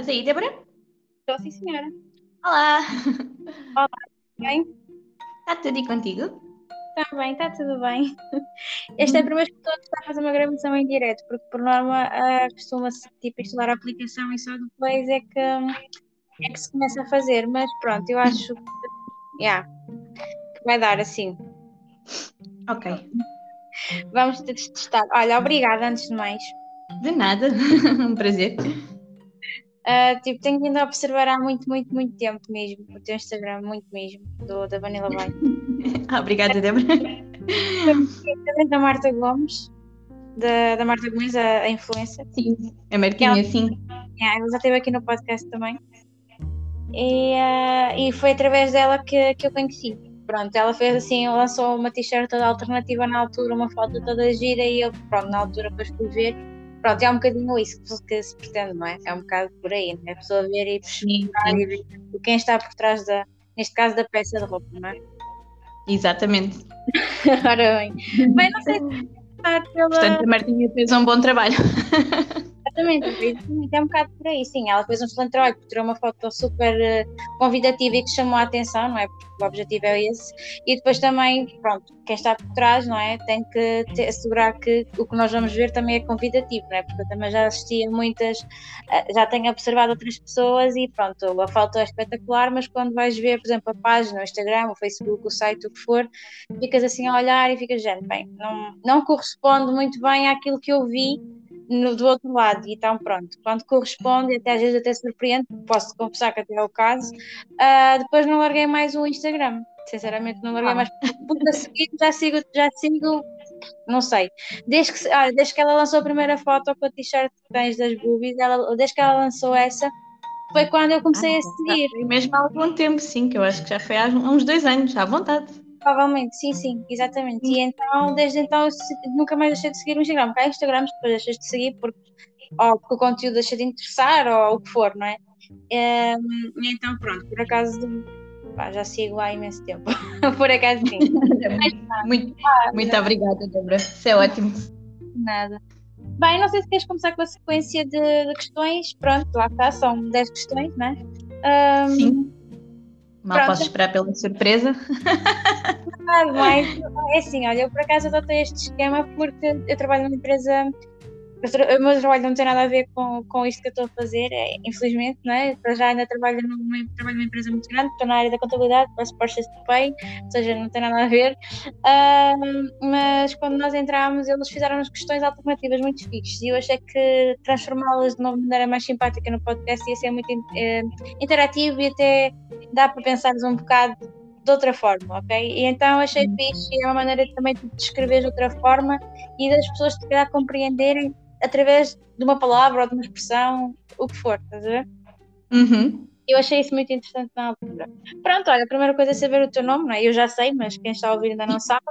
Estás aí, Débora? Estou sim, senhora. Olá! Olá, bem? Está tudo e contigo? Está bem, está tudo bem. Esta é a primeira vez que estou a fazer uma gravação em direto, porque por norma uh, costuma-se tipo, instalar a aplicação e só depois é que, é que se começa a fazer. Mas pronto, eu acho que, yeah, que vai dar assim. Ok. Vamos testar. Olha, obrigada antes de mais. De nada, um prazer. Uh, tipo, tenho vindo a observar há muito, muito, muito tempo mesmo o teu Instagram, muito mesmo, do, da Vanilla Bay. ah, obrigada, Débora. da Marta Gomes, da, da Marta Gomes, a, a influencer. Sim, a Marquinha, ela, sim. Yeah, ela já esteve aqui no podcast também. E, uh, e foi através dela que, que eu conheci. Pronto, ela fez assim, lançou uma t-shirt toda alternativa na altura, uma foto toda gira e eu, pronto, na altura depois fui ver Pronto, é um bocadinho isso que se pretende, não é? É um bocado por aí, não é? A pessoa ver e pesquisar e ver quem está por trás da, neste caso, da peça de roupa, não é? Exatamente. Ora bem. Bem, não sei se pela... Portanto, a Martinha fez um bom trabalho. Exatamente, é um bocado por aí, sim. Ela fez um excelente trabalho, porque tirou uma foto super uh, convidativa e que chamou a atenção, não é? Porque o objetivo é esse. E depois também, pronto, quem está por trás, não é? Tem que assegurar que o que nós vamos ver também é convidativo, não é? Porque eu também já assisti a muitas, uh, já tenho observado outras pessoas e pronto, a foto é espetacular, mas quando vais ver, por exemplo, a página, o Instagram, o Facebook, o site, o que for, ficas assim a olhar e ficas, gente, bem, não, não corresponde muito bem àquilo que eu vi no, do outro lado, e então pronto, quando corresponde, até às vezes até surpreende, posso confessar que até é o caso, uh, depois não larguei mais o Instagram, sinceramente não larguei ah. mais, porque a seguir já sigo, já sigo, não sei, desde que, olha, desde que ela lançou a primeira foto com a t-shirt que tens das boobies, ela, desde que ela lançou essa, foi quando eu comecei ah, a seguir. Mesmo há algum tempo, sim, que eu acho que já foi há uns dois anos, à vontade. Provavelmente, sim, sim, exatamente. E então, desde então, nunca mais deixei de seguir o Instagram. Porque há Instagrams depois deixas de seguir porque, ou porque o conteúdo deixa de interessar, ou o que for, não é? Um, então, pronto, por acaso, pá, já sigo há imenso tempo. por acaso, sim. muito, ah, muito obrigada, Débora. Isso é ótimo. Nada. Bem, não sei se queres começar com a sequência de, de questões. Pronto, lá está, são 10 questões, não é? Um, sim. Mal Pronto. posso esperar pela surpresa. Ah, mas é assim, olha, eu por acaso adotei este esquema porque eu trabalho numa empresa o meu trabalho não tem nada a ver com, com isto que eu estou a fazer, é, infelizmente, não é? Para já ainda trabalho numa, trabalho numa empresa muito grande, estou na área da contabilidade, faço Porsche to Pay, ou seja, não tem nada a ver. Uh, mas quando nós entramos, eles fizeram-nos questões alternativas muito fixas e eu achei que transformá-las de uma maneira mais simpática no podcast ia ser muito uh, interativo e até dá para pensar-nos um bocado de outra forma, ok? E então achei uhum. fixe e é uma maneira também de descrever de outra forma e das pessoas se calhar compreenderem através de uma palavra ou de uma expressão, o que for, estás a ver? Uhum. Eu achei isso muito interessante na altura. Pronto, olha, a primeira coisa é saber o teu nome, não é? Eu já sei, mas quem está a ouvir ainda não sabe.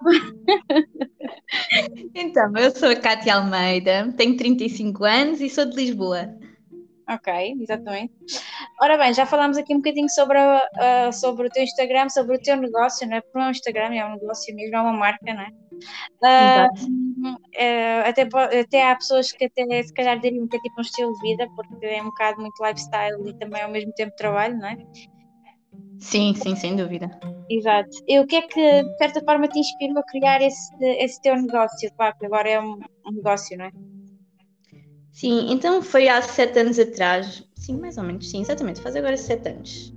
então, eu sou a Cátia Almeida, tenho 35 anos e sou de Lisboa. Ok, exatamente. Ora bem, já falámos aqui um bocadinho sobre, uh, sobre o teu Instagram, sobre o teu negócio, não é? Porque não é um Instagram, é um negócio mesmo, é uma marca, não é? Uh, uh, até, até há pessoas que até se calhar diriam que é tipo um estilo de vida, porque é um bocado muito lifestyle e também ao mesmo tempo trabalho, não é? Sim, sim, sem dúvida. Exato. E o que é que de certa forma te inspirou a criar esse, esse teu negócio? Claro que agora é um, um negócio, não é? Sim, então foi há sete anos atrás. Sim, mais ou menos, sim, exatamente, faz agora sete anos.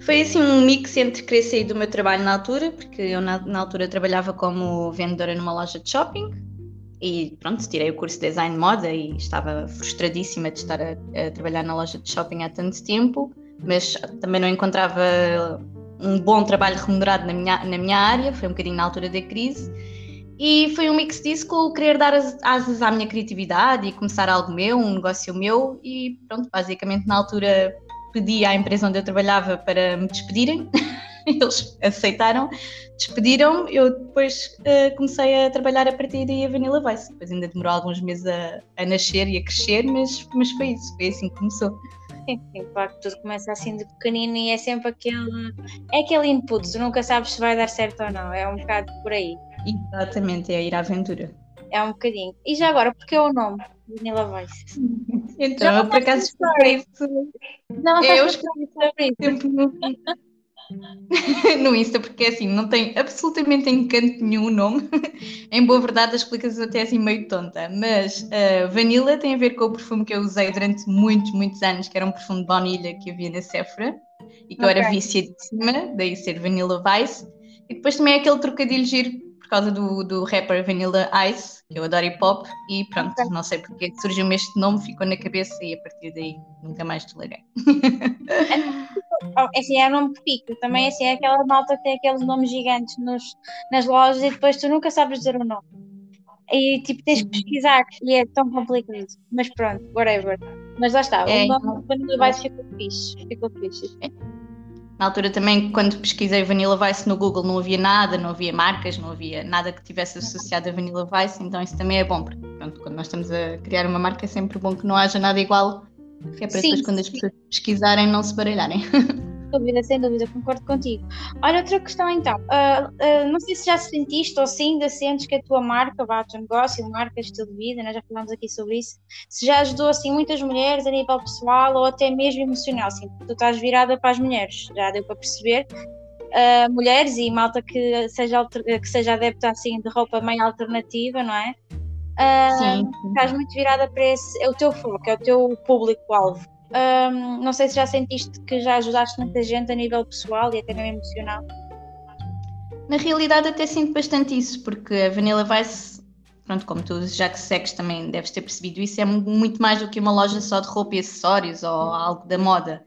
Foi assim um mix entre querer sair do meu trabalho na altura, porque eu na, na altura trabalhava como vendedora numa loja de shopping e pronto, tirei o curso de design de moda e estava frustradíssima de estar a, a, trabalhar na loja de shopping há tanto tempo, mas também não encontrava um bom trabalho remunerado na minha, na minha área, foi um bocadinho na altura da crise e foi um mix disso com o querer dar asas à minha criatividade e começar algo meu, um negócio meu. E pronto, basicamente na altura pedi à empresa onde eu trabalhava para me despedirem. Eles aceitaram, despediram. Eu depois uh, comecei a trabalhar a partir daí a Vanilla Vice. Depois ainda demorou alguns meses a, a nascer e a crescer, mas, mas foi isso, foi assim que começou. Sim, sim, claro que tudo começa assim de pequenino e é sempre aquele, é aquele input, tu nunca sabes se vai dar certo ou não, é um bocado por aí. Exatamente, é ir à aventura. É um bocadinho. E já agora, porque é o nome Vanilla Vice? Então, eu por acaso expliquei isso. Não, eu expliquei sobre isso. No... no Insta, porque assim, não tem absolutamente encanto nenhum o nome. em boa verdade, a explicação até é assim meio tonta. Mas uh, Vanilla tem a ver com o perfume que eu usei durante muitos, muitos anos, que era um perfume de baunilha que havia na Sephora e que okay. eu era viciadíssima, daí ser Vanilla Vice. E depois também é aquele trocadilho giro por causa do, do rapper Vanilla Ice, que eu adoro hip hop, e pronto, okay. não sei porque surgiu-me este nome, ficou na cabeça e a partir daí nunca mais te larguei. Oh, assim, é o nome que fica. Também assim, é aquela malta que tem aqueles nomes gigantes nos, nas lojas e depois tu nunca sabes dizer o nome. E tipo, tens que pesquisar e é tão complicado. Mas pronto, whatever. Mas lá está, é, o nome do Vanilla Vice ficou fixe. Ficou fixe. É. Na altura também, quando pesquisei Vanilla Vice no Google, não havia nada, não havia marcas, não havia nada que tivesse associado a Vanilla Vice, então isso também é bom, porque pronto, quando nós estamos a criar uma marca é sempre bom que não haja nada igual, que é para sim, depois quando as pessoas pesquisarem não se baralharem. dúvida, sem dúvida, concordo contigo. Olha, outra questão então, uh, uh, não sei se já sentiste ou se ainda sentes que a tua marca, vá, o teu negócio, marca, estilo de vida, nós já falámos aqui sobre isso, se já ajudou assim muitas mulheres a nível pessoal ou até mesmo emocional, assim, tu estás virada para as mulheres, já deu para perceber. Uh, mulheres e malta que seja, que seja adepta assim de roupa meio alternativa, não é? Uh, sim, sim. Estás muito virada para esse, é o teu foco, é o teu público-alvo. Um, não sei se já sentiste que já ajudaste muita gente a nível pessoal e até mesmo emocional. Na realidade, até sinto bastante isso, porque a Vanilla Vice, pronto, como tu já que segues também deves ter percebido isso, é muito mais do que uma loja só de roupa e acessórios ou algo da moda.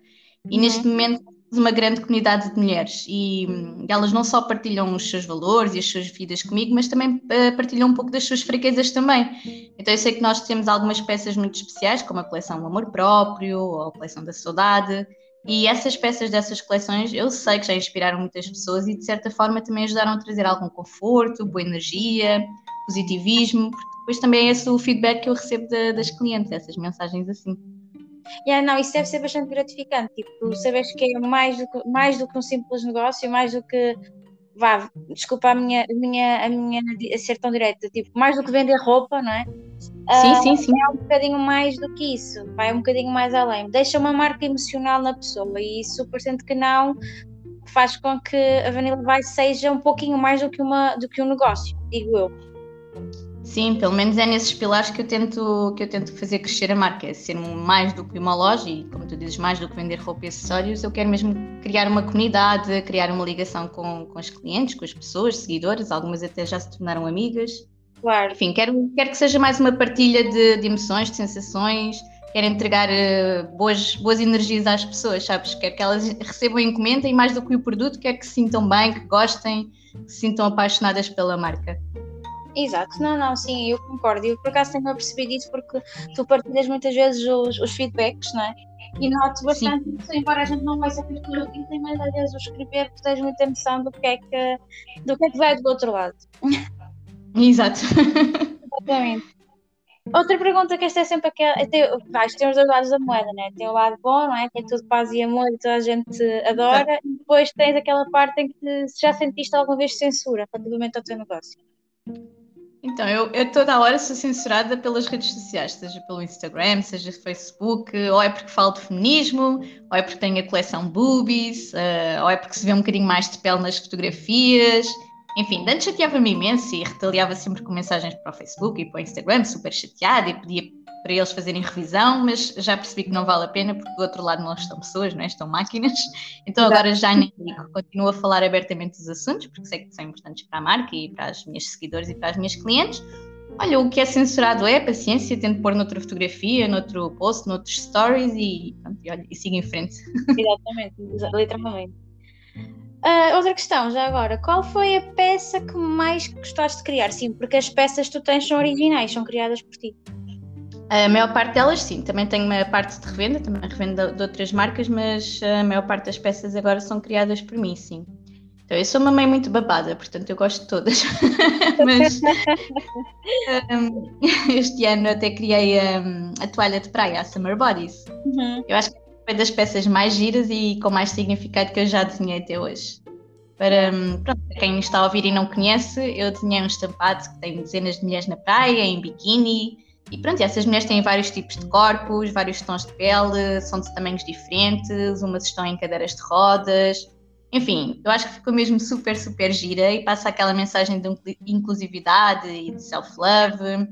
E uhum. neste momento uma grande comunidade de mulheres e hum, elas não só partilham os seus valores e as suas vidas comigo, mas também uh, partilham um pouco das suas fraquezas também. Então eu sei que nós temos algumas peças muito especiais, como a coleção Amor Próprio ou a coleção da Saudade, e essas peças dessas coleções eu sei que já inspiraram muitas pessoas e de certa forma também ajudaram a trazer algum conforto, boa energia, positivismo, porque depois também é esse o feedback que eu recebo das clientes, essas mensagens assim. Yeah, não, isso deve ser bastante gratificante, tipo, saberes que é mais do que, mais do que um simples negócio, mais do que vá, desculpa a minha, a minha, a minha a ser tão direta, tipo, mais do que vender roupa, não é? Sim, uh, sim, sim. É um bocadinho mais do que isso, vai um bocadinho mais além. Deixa uma marca emocional na pessoa e isso, parecendo que não, faz com que a Vanilla Vice seja um pouquinho mais do que, uma, do que um negócio, digo eu. Sim, pelo menos é nesses pilares que eu tento que eu tento fazer crescer a marca, é ser mais do que uma loja e, como tu dizes, mais do que vender roupa e acessórios, eu quero mesmo criar uma comunidade, criar uma ligação com, com os clientes, com as pessoas, seguidores, algumas até já se tornaram amigas. Claro. Enfim, quero, quero que seja mais uma partilha de, de emoções, de sensações, quero entregar uh, boas, boas energias às pessoas, sabes? Quero que elas recebam e mais do que o produto, quero que se sintam bem, que gostem, que se sintam apaixonadas pela marca. Exato, não, não, sim, eu concordo. Eu por acaso tenho percebido isso porque tu partilhas muitas vezes os, os feedbacks, não é? E noto bastante sim. isso, embora a gente não vai saber tudo o que tem, mas às vezes o escrever tu tens muita noção do que é que, do que, é que vai do outro lado. Exato. Exatamente. Outra pergunta que esta é sempre aquela. É tem, vais, tem os dois lados da moeda, né? Tem o lado bom, não é? Tem tudo paz e amor e toda a gente adora. E depois tens aquela parte em que já sentiste alguma vez censura relativamente ao teu negócio. Então, eu, eu toda hora sou censurada pelas redes sociais, seja pelo Instagram, seja Facebook, ou é porque falo de feminismo, ou é porque tenho a coleção boobies, uh, ou é porque se vê um bocadinho mais de pele nas fotografias. Enfim, antes chateava-me imenso e retaliava sempre com mensagens para o Facebook e para o Instagram, super chateada, e pedia para eles fazerem revisão, mas já percebi que não vale a pena porque do outro lado não estão pessoas, não é? estão máquinas. Então agora já nem digo, continuo a falar abertamente dos assuntos porque sei que são importantes para a marca e para as minhas seguidores e para as minhas clientes. Olha, o que é censurado é paciência, tento pôr noutra fotografia, noutro post, noutros stories e, pronto, e, olha, e sigo em frente. Exatamente, literalmente. Uh, outra questão, já agora, qual foi a peça que mais gostaste de criar? Sim, porque as peças que tu tens são originais, são criadas por ti. A maior parte delas, sim. Também tenho uma parte de revenda, também revendo de outras marcas, mas a maior parte das peças agora são criadas por mim, sim. Então, eu sou uma mãe muito babada, portanto, eu gosto de todas. mas um, este ano até criei um, a toalha de praia, a Summer Bodies. Uhum. Eu acho que foi das peças mais giras e com mais significado que eu já desenhei até hoje. Para, hum, pronto, quem está a ouvir e não conhece, eu desenhei um estampado que tem dezenas de mulheres na praia, em biquíni, E pronto, essas mulheres têm vários tipos de corpos, vários tons de pele, são de tamanhos diferentes, umas estão em cadeiras de rodas. Enfim, eu acho que ficou mesmo super, super gira e passa aquela mensagem de inclusividade e de self-love.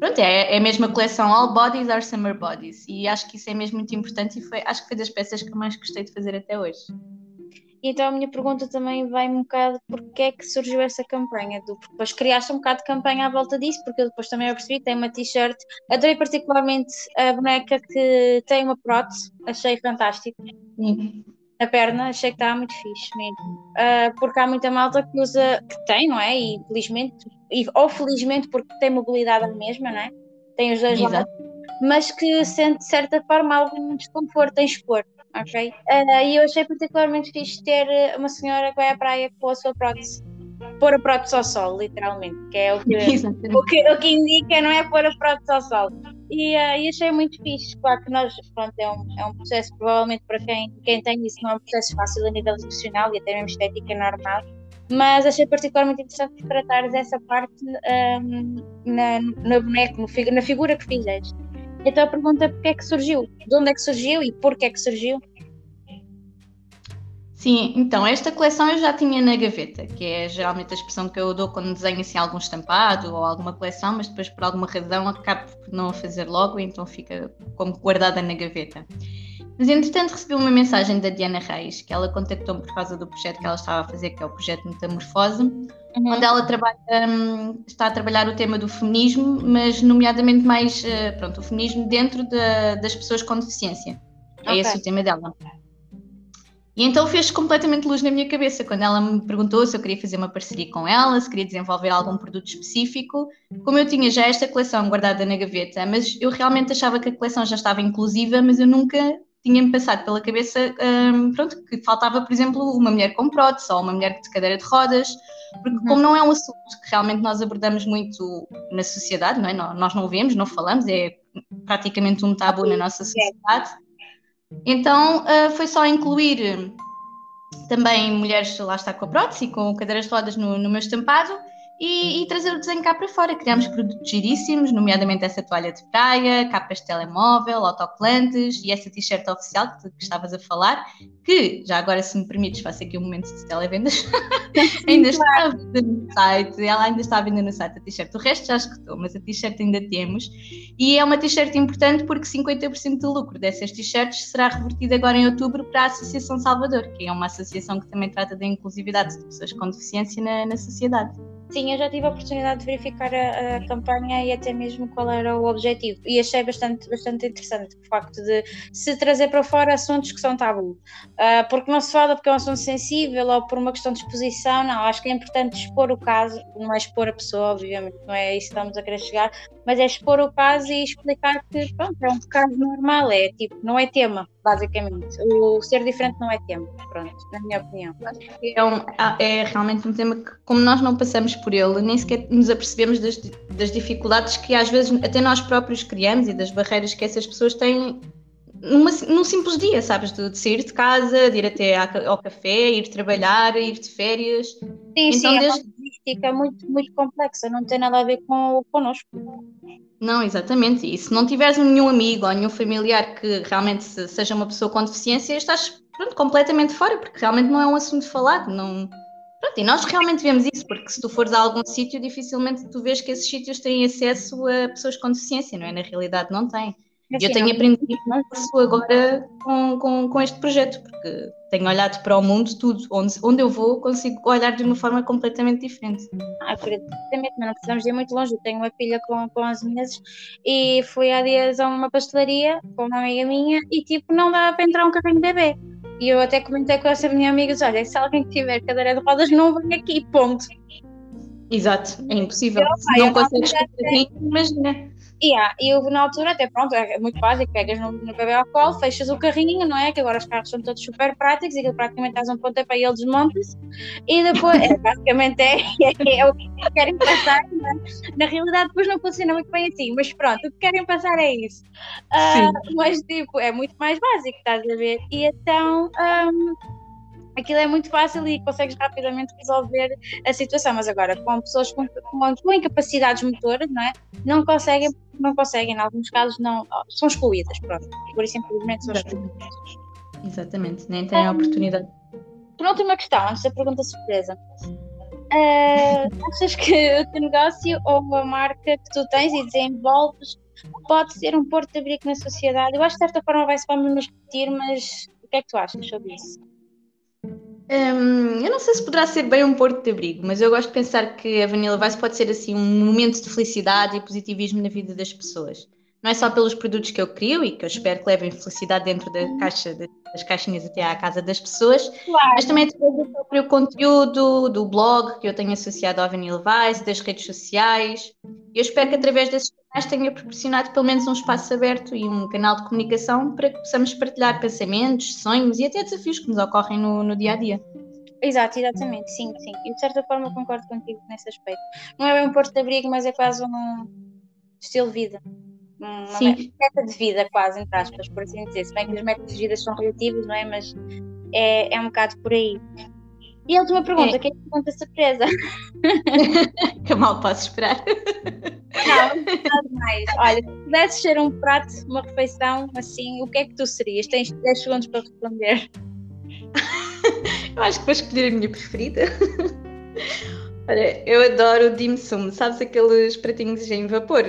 Pronto, é, é a mesma coleção All Bodies are Summer Bodies e acho que isso é mesmo muito importante e foi, acho que foi das peças que eu mais gostei de fazer até hoje. Então a minha pergunta também vai um bocado porque é que surgiu essa campanha, do, porque depois criaste um bocado de campanha à volta disso, porque eu depois também eu percebi, tem uma t-shirt, adorei particularmente a boneca que tem uma prótese, achei fantástico. Sim. A perna, achei que estava muito fixe mesmo. Uh, porque há muita malta que usa, que tem, não é? E felizmente, e, ou felizmente porque tem mobilidade a mesma, não é? Tem os dois lados, mas que sente de certa forma algum desconforto em expor ok? Uh, e eu achei particularmente fixe ter uma senhora que vai à praia com a sua prótese. Pôr a prótese ao sol, literalmente, que é o que, o que, o que indica, não é pôr a prótese ao sol. E, achei muito fixe, claro que nós, pronto, é um, é um processo, provavelmente para quem, quem tem isso, não é um processo fácil a nível profissional e até mesmo estética normal, mas achei particularmente interessante tratares essa parte um, na, na boneco, na figura que fizeste. Então a pergunta é porque é que surgiu? De onde é que surgiu e porquê é que surgiu? Sim, então esta coleção eu já tinha na gaveta, que é geralmente a expressão que eu dou quando desenho assim algum estampado ou alguma coleção, mas depois por alguma razão acabo por não a fazer logo, então fica como guardada na gaveta. Mas entretanto recebi uma mensagem da Diana Reis, que ela contactou-me por causa do projeto que ela estava a fazer, que é o projeto Metamorfose, uhum. onde ela trabalha, um, está a trabalhar o tema do feminismo, mas nomeadamente mais, uh, pronto, o feminismo dentro de, das pessoas com deficiência. É okay. esse o tema dela. E então fez completamente luz na minha cabeça quando ela me perguntou se eu queria fazer uma parceria com ela, se queria desenvolver algum produto específico. Como eu tinha já esta coleção guardada na gaveta, mas eu realmente achava que a coleção já estava inclusiva, mas eu nunca tinha-me passado pela cabeça um, pronto, que faltava, por exemplo, uma mulher com prótese ou uma mulher de cadeira de rodas, porque uhum. como não é um assunto que realmente nós abordamos muito na sociedade, não é? nós não vemos, não falamos, é praticamente um tabu na nossa sociedade então uh, foi só incluir também mulheres, lá está com a prótese, com cadeiras de rodas no, no meu estampado e, e, trazer o desenho cá para fora. Criámos produtos giríssimos, nomeadamente essa toalha de praia, capas de telemóvel, autocolantes e essa t-shirt oficial que, que estavas a falar, que, já agora se me permites, faço aqui um momento de televendas, ainda está no site, ela ainda está a vender no site a t-shirt, o resto já escutou, mas a t-shirt ainda temos, e é uma t-shirt importante porque 50% do lucro dessas t-shirts será revertido agora em outubro para a Associação Salvador, que é uma associação que também trata da inclusividade de pessoas com deficiência na, na sociedade. Sim, eu já tive a oportunidade de verificar a, a, campanha e até mesmo qual era o objetivo. E achei bastante, bastante interessante o facto de se trazer para fora assuntos que são tabu. Uh, porque não se fala porque é um assunto sensível ou por uma questão de exposição, não. Acho que é importante expor o caso, não é expor a pessoa, obviamente, não é isso que estamos a querer chegar, mas é expor o caso e explicar que pronto, é um caso normal, é tipo, não é tema, basicamente. O ser diferente não é tema, pronto, na minha opinião. É, um, é realmente um tema que, como nós não passamos por ele, nem sequer nos apercebemos das, das dificuldades que às vezes até nós próprios criamos e das barreiras que essas pessoas têm numa, num simples dia, sabes? De, de, sair de casa, de ir até ao café, ir trabalhar, ir de férias. Sim, então, sim, desde... é uma logística muito, muito complexa, não tem nada a ver com connosco. Não, exatamente. E se não tiveres nenhum amigo ou nenhum familiar que realmente seja uma pessoa com deficiência, estás pronto, completamente fora, porque realmente não é um assunto falado. Não... Pronto, e nós realmente vemos isso, porque se tu fores a algum sítio, dificilmente tu vês que esses sítios têm acesso a pessoas com deficiência, não é? Na realidade não têm. E eu tenho aprendido isso agora com, com, com este projeto, porque tenho olhado para o mundo, tudo, onde, onde eu vou, consigo olhar de uma forma completamente diferente. Ah, acredito, mas não precisamos ir muito longe. Eu tenho uma filha com, com 11 meses e fui há dias a uma pastelaria com uma amiga minha e tipo, não dá para entrar um carrinho de bebê. E eu até comentei com essa minha amiga: olha, se alguém tiver cadeira de rodas, não vem aqui, ponto. Exato, é impossível. Eu, se não consegues fazer imagina. Yeah, e eu na altura, até pronto, é muito básico, pegas no, no bebê ao colo, fechas o carrinho, não é? Que agora os carros são todos super práticos e que praticamente dás um pontapé e ele desmonta-se e depois, é, basicamente é, é, é, o que querem passar, é? na realidade depois não funciona muito bem assim, mas pronto, o que querem passar é isso. Uh, mas tipo, é muito mais básico, estás a ver? E então. Um, aquilo é muito fácil e consegues rapidamente resolver a situação. Mas agora, com pessoas com, com, com incapacidades motoras, não é? Não conseguem não conseguem, em alguns casos não, são excluídas, pronto. Por isso, simplesmente são excluídas. Exatamente, nem têm a oportunidade. Penúltima questão, antes da pergunta surpresa. Uh, achas que o teu negócio ou a marca que tu tens e desenvolves pode ser um porto de abrigo na sociedade? Eu acho que de certa forma vai-se vamos nos repetir, mas o que é que tu achas sobre isso? Um, eu não sei se poderá ser bem um porto de abrigo, mas eu gosto de pensar que a Vanilla Vice pode ser assim um momento de felicidade e positivismo na vida das pessoas não é só pelos produtos que eu crio e que eu espero que levem felicidade dentro da caixa, das caixinhas até à casa das pessoas, claro. mas também através do próprio conteúdo, do blog que eu tenho associado ao Vanilla Vice, das redes sociais. Eu espero que através desses canais tenha proporcionado pelo menos um espaço aberto e um canal de comunicação para que possamos partilhar pensamentos, sonhos e até desafios que nos ocorrem no, no dia a dia. Exato, exatamente, sim, sim. E de certa forma concordo contigo nesse aspecto. Não é bem um porto de abrigo, mas é quase um estilo de vida uma Sim. meta de vida, quase, entre aspas, por assim dizer. Se bem que as metas de vida são relativas, não é? Mas é, é um bocado por aí. E a última pergunta, é. que é a pergunta surpresa? que mal posso esperar. Não, nada mais. Olha, se pudesses ser um prato, uma refeição, assim, o que é que tu serias? Tens 10 segundos para responder. Eu acho que vou escolher a minha preferida. Olha, eu adoro o dim sum, sabes aqueles pratinhos em vapor?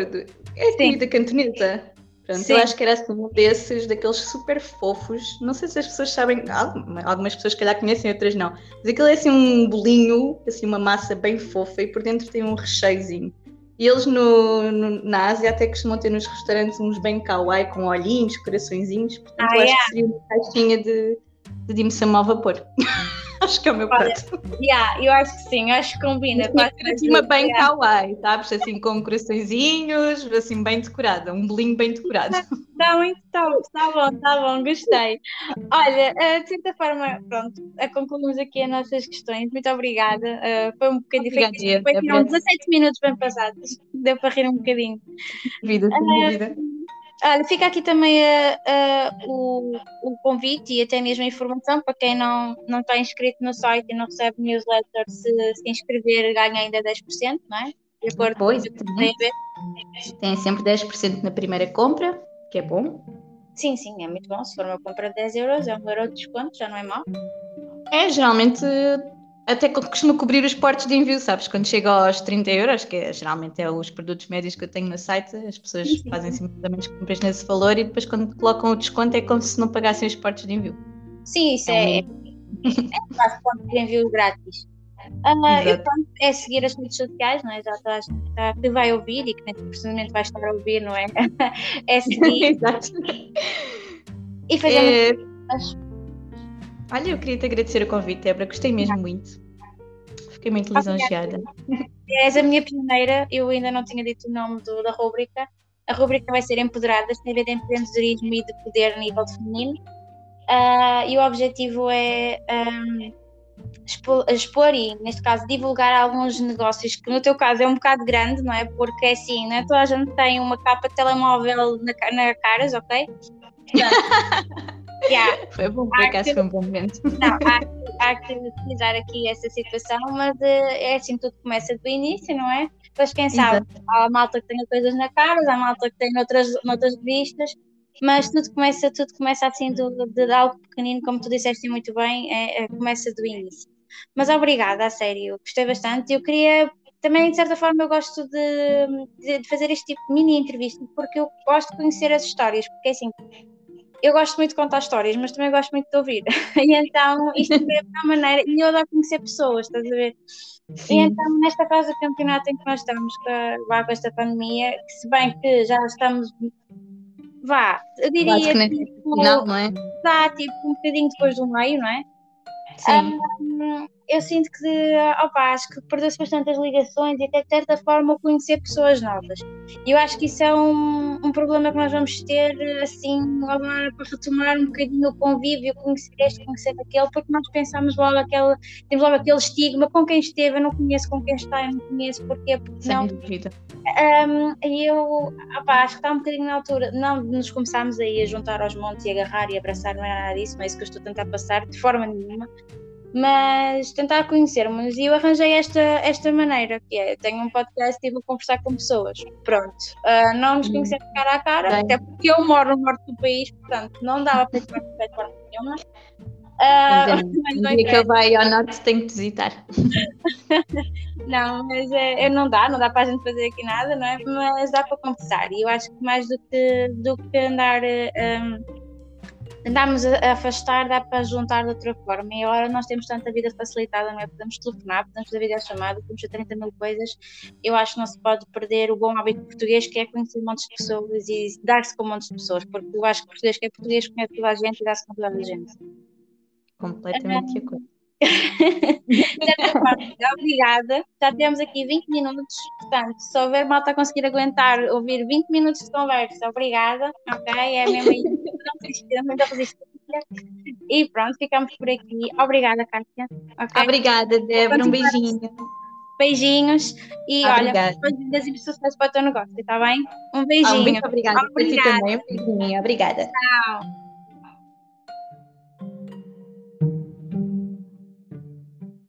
É comida cantonesa. Pronto, eu acho que era assim um desses, daqueles super fofos. Não sei se as pessoas sabem, algumas pessoas calhar conhecem, outras não. Mas aquele é assim um bolinho, assim uma massa bem fofa e por dentro tem um recheiozinho. E eles no, no, na Ásia até costumam ter nos restaurantes uns bem kawaii com olhinhos, coraçõezinhos. Portanto, ah, eu acho que seria uma caixinha de, de dim sum ao vapor. acho que é o meu prato. Yeah, eu acho que sim, acho que combina. Assim, uma bem yeah. kawaii, sabes? Assim, com coraçõezinhos, assim, bem decorada, um bolinho bem decorado. Está muito top, está bom, está bom, gostei. Olha, eh, de certa forma, pronto, concluímos aqui as nossas questões. Muito obrigada. Uh, foi um bocadinho difícil. Foi, foram 17 minutos bem passados. Deu para rir um bocadinho. Vida, sem dúvida. Olha, fica aqui também uh, uh, o, o, convite e até mesmo a informação para quem não, não está inscrito no site e não recebe newsletter, se se inscrever ganha ainda 10%, não é? De acordo pois, com tem, tem sempre 10% na primeira compra, que é bom. Sim, sim, é muito bom. Se for uma compra de 10 euros, é um euro de desconto, já não é mau. É, geralmente até costuma cobrir os portos de envio, sabes? Quando chega aos 30 euros, que é, geralmente é os produtos médios que eu tenho no site, as pessoas sim, sim. fazem simplesmente compras nesse valor e depois quando colocam o desconto é como se não pagassem os portos de envio. Sim, isso é, é, é quase ponto de envio grátis. Uh, eu, pronto, é seguir as redes sociais, não é? Já estás, já, que vai ouvir e que nem precisamente vai estar a ouvir, não é? é seguir. Exato. E fazer. É... Olha, eu queria te agradecer o convite, Débora, gostei mesmo muito. Fiquei muito lisonjeada. És a minha pioneira, eu ainda não tinha dito o nome do, da rubrica. A rubrica vai ser Empoderadas, tem a ver de empreendedorismo e de poder a nível feminino. Uh, e o objetivo é um, expor, expor, e, neste caso, divulgar alguns negócios que, no teu caso, é um bocado grande, não é? Porque, é assim, não é? toda a gente tem uma capa de telemóvel na, na caras, ok? Yeah. Foi bom, por acaso foi um bom momento. Não, há, há que utilizar aqui essa situação, mas é assim, tudo começa do início, não é? Depois, quem sabe, Exato. há malta que tem coisas na cara, há malta que tem noutras, noutras revistas, mas tudo começa, tudo começa assim de, de algo pequenino, como tu disseste muito bem, é, é, começa do início. Mas obrigada, a sério, gostei bastante. Eu queria também, de certa forma, eu gosto de, de, de, fazer este tipo de mini entrevista porque eu gosto de conhecer as histórias, porque assim, eu gosto muito de contar histórias, mas também gosto muito de ouvir. e então, isto é uma maneira, e eu adoro conhecer pessoas, estás a ver? Sim. E então, nesta fase do campeonato em que nós estamos com, com esta pandemia, que se bem que já estamos, vá, eu diria, tipo, final, não é? Dá, tipo, um bocadinho depois do meio, não é? Sim. Um, eu sinto que, opa, acho que perdeu-se bastante as ligações e até de certa forma conhecer pessoas novas. E eu acho que isso é um, um problema que nós vamos ter, assim, agora para retomar um bocadinho o convívio, conhecer este, conhecer aquele, porque nós pensamos logo aquele, temos logo aquele estigma com quem esteve, eu não conheço com quem está, eu não conheço porquê, porque Sem não. Dúvida. Um, e eu opa, acho que está um bocadinho na altura, não de nos começarmos aí a juntar aos montes e agarrar e abraçar, não é nada disso, não é isso que eu estou a tentar passar, de forma nenhuma mas tentar conhecermos e eu arranjei esta, esta maneira, que é, tenho um podcast e vou conversar com pessoas, pronto, uh, não nos conhecemos cara a cara, Bem. até porque eu moro no norte do país, portanto não dava para ter de forma nenhuma. Uh, dia que eu vá ao norte tenho que visitar. não, mas é, não dá, não dá para a gente fazer aqui nada, não é? Mas dá para conversar e eu acho que mais do que, do que andar... Um, tentarmos afastar, dá para juntar de outra forma. E agora nós temos tanta vida facilitada, não é? Podemos telefonar, podemos fazer videochamada, podemos fazer 30 mil coisas. Eu acho que não se pode perder o bom hábito português, que é conhecer montes de pessoas e dar-se com montes de pessoas, porque eu acho que português que é português conhece toda a gente e dá-se com toda a gente. Completamente de acordo. Obrigada. Já temos aqui 20 minutos. Portanto, se houver malta a conseguir aguentar ouvir 20 minutos de conversa, obrigada. Ok? É mesmo não muita resistência. E pronto, ficamos por aqui. Obrigada, Kátia. Okay? Obrigada, Débora. Um beijinho. Beijinhos e obrigada. olha, e sucesso para o teu negócio, está bem? Um beijinho. Ah, muito obrigada. Obrigada. Também. Um beijinho. Obrigada. Tchau.